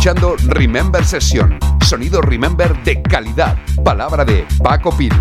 Escuchando Remember Session, sonido Remember de calidad. Palabra de Paco Pil.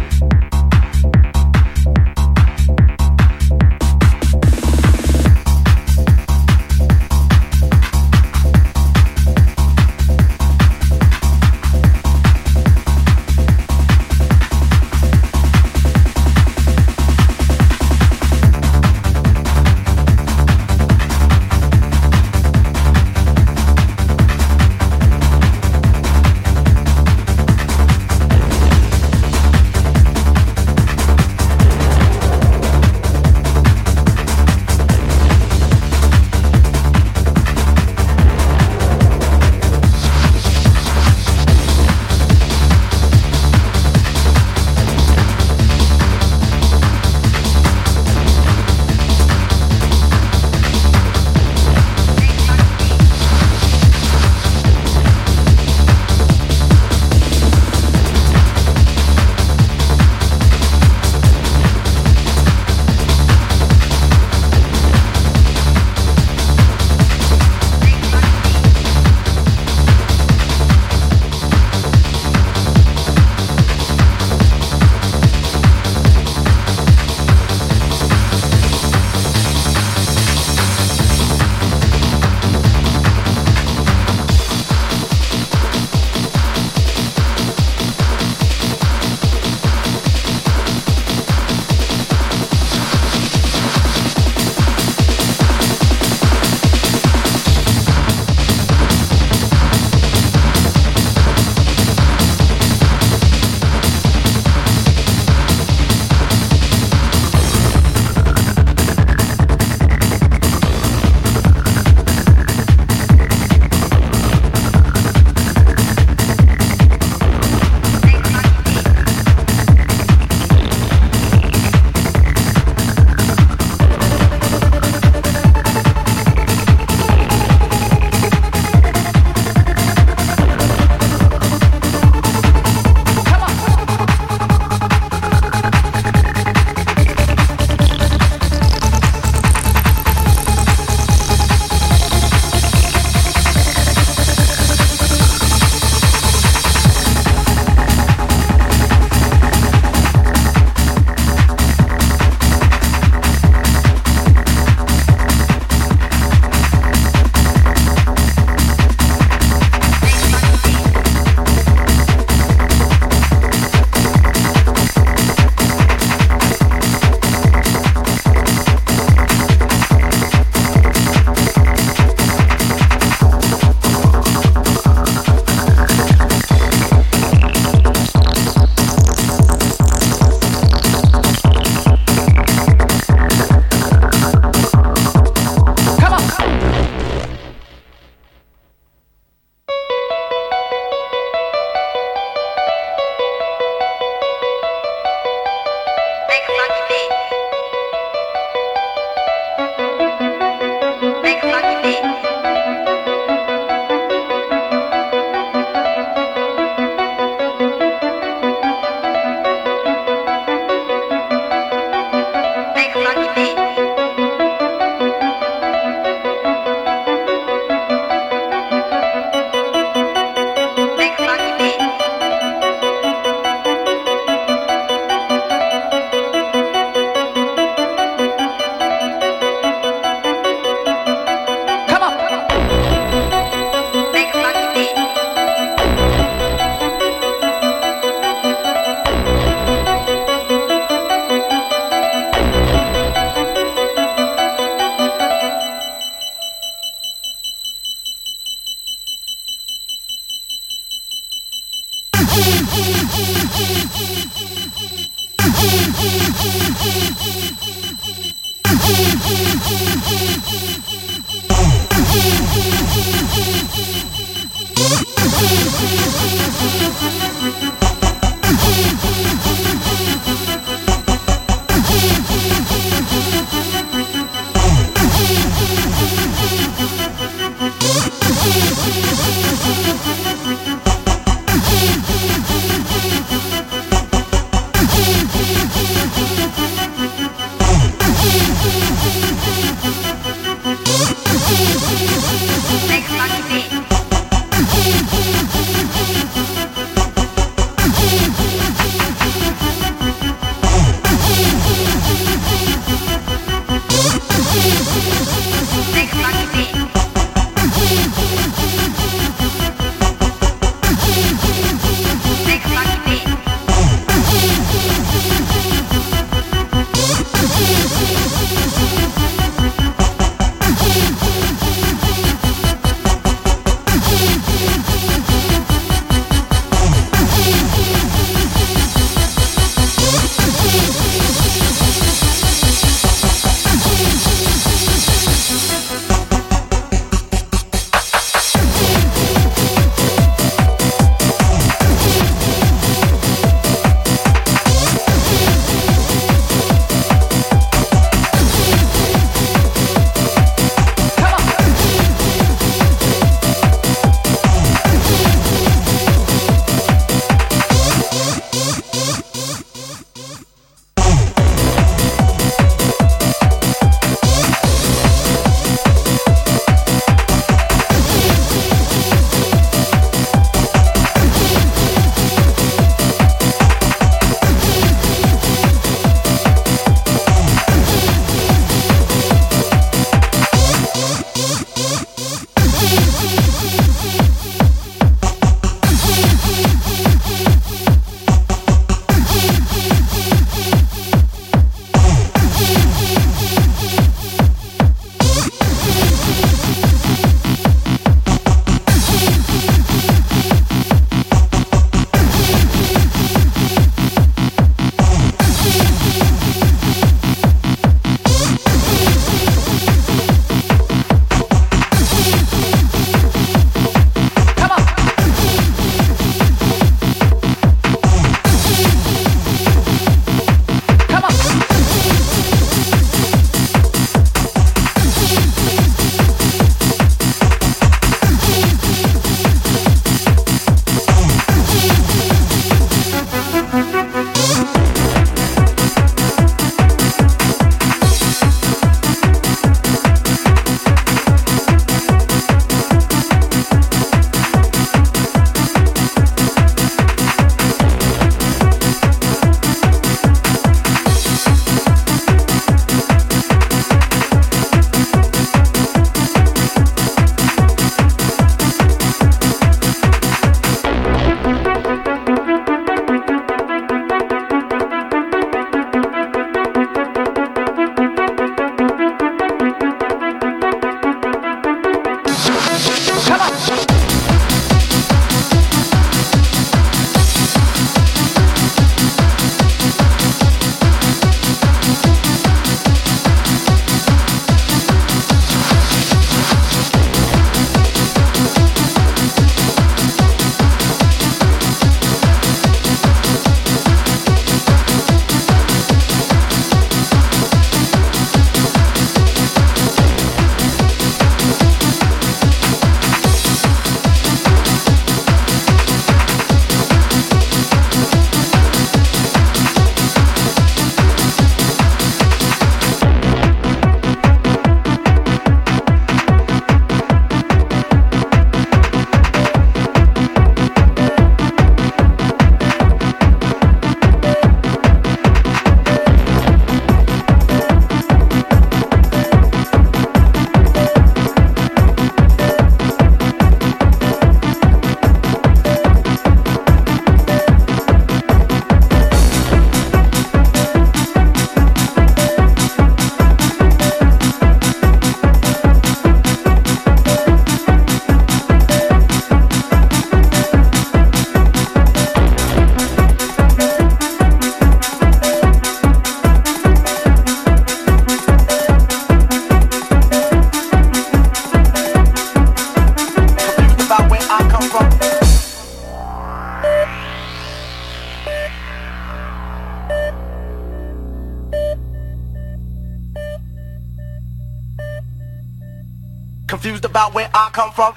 Confused about where I come from.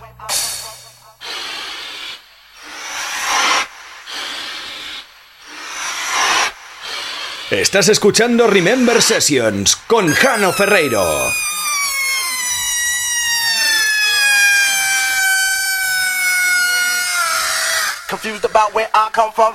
Estás escuchando Remember Sessions con Jano Ferreiro. Confused about where I come from.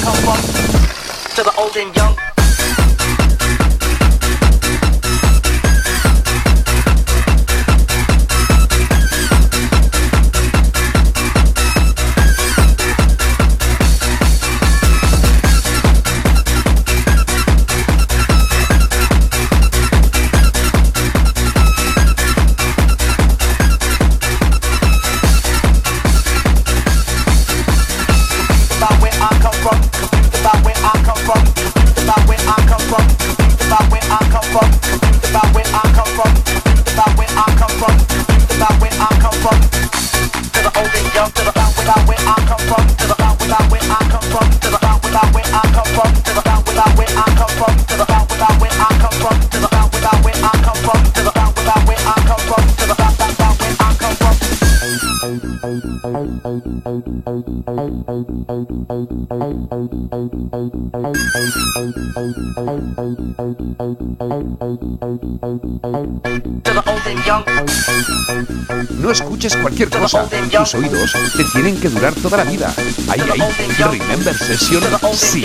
come from. To the old and young. No escuches cualquier cosa. Tus oídos te tienen que durar toda la vida. Ahí, ahí. Remember Session sí.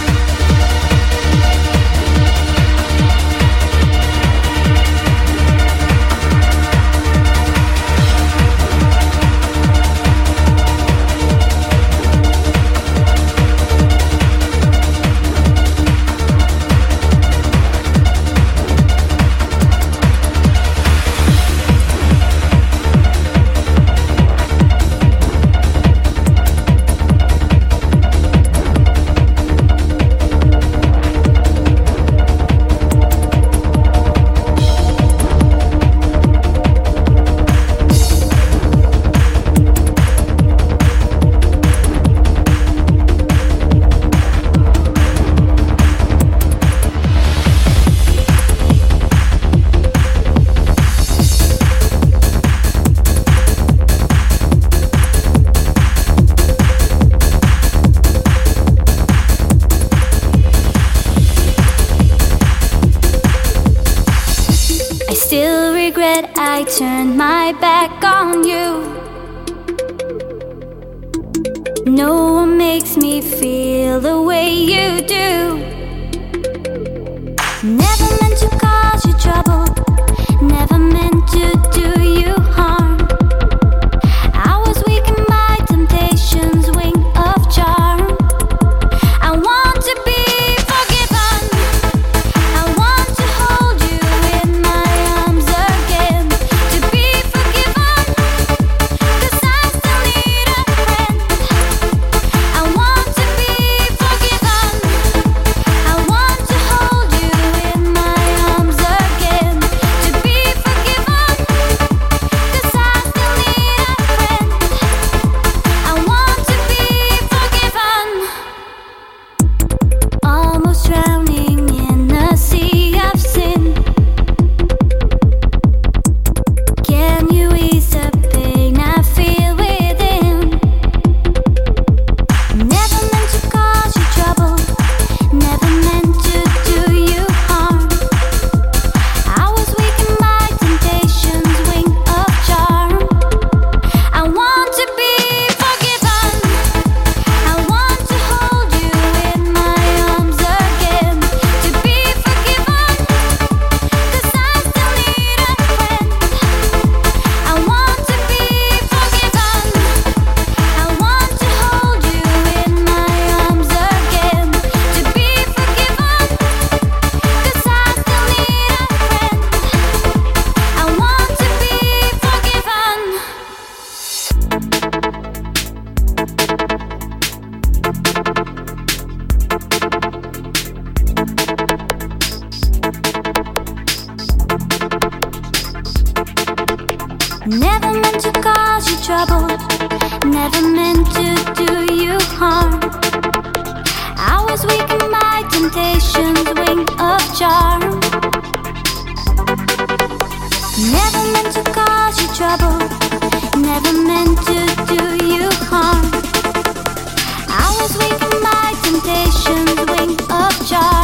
temptation's wing of charm.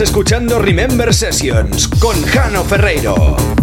Escuchando Remember Sessions con Jano Ferreiro.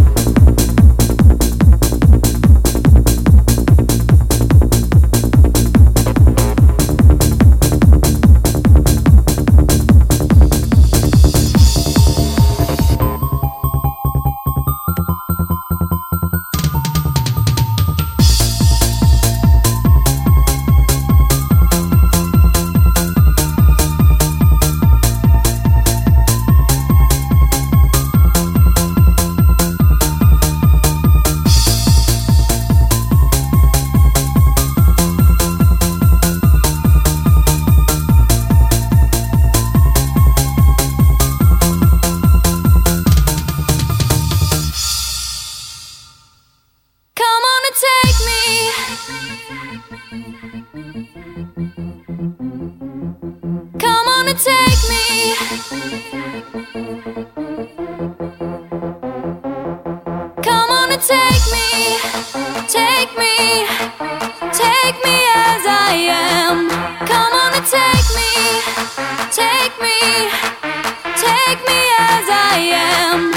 Come on and take me. Come on and take me. Take me. Take me as I am. Come on and take me. Take me. Take me as I am.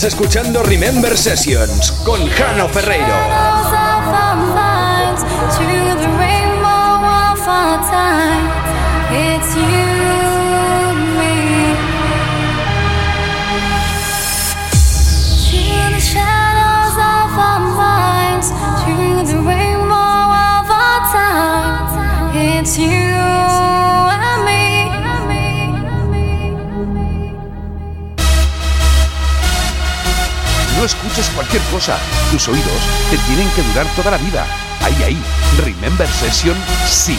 Estás escuchando Remember Sessions con Jano Ferreiro. escuches cualquier cosa, tus oídos te tienen que durar toda la vida. Ahí, ahí, Remember Session sí.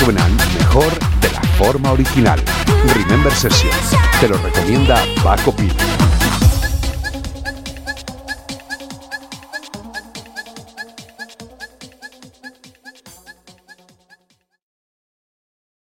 Suenan mejor de la forma original. Remember Session, te lo recomienda Paco Pino.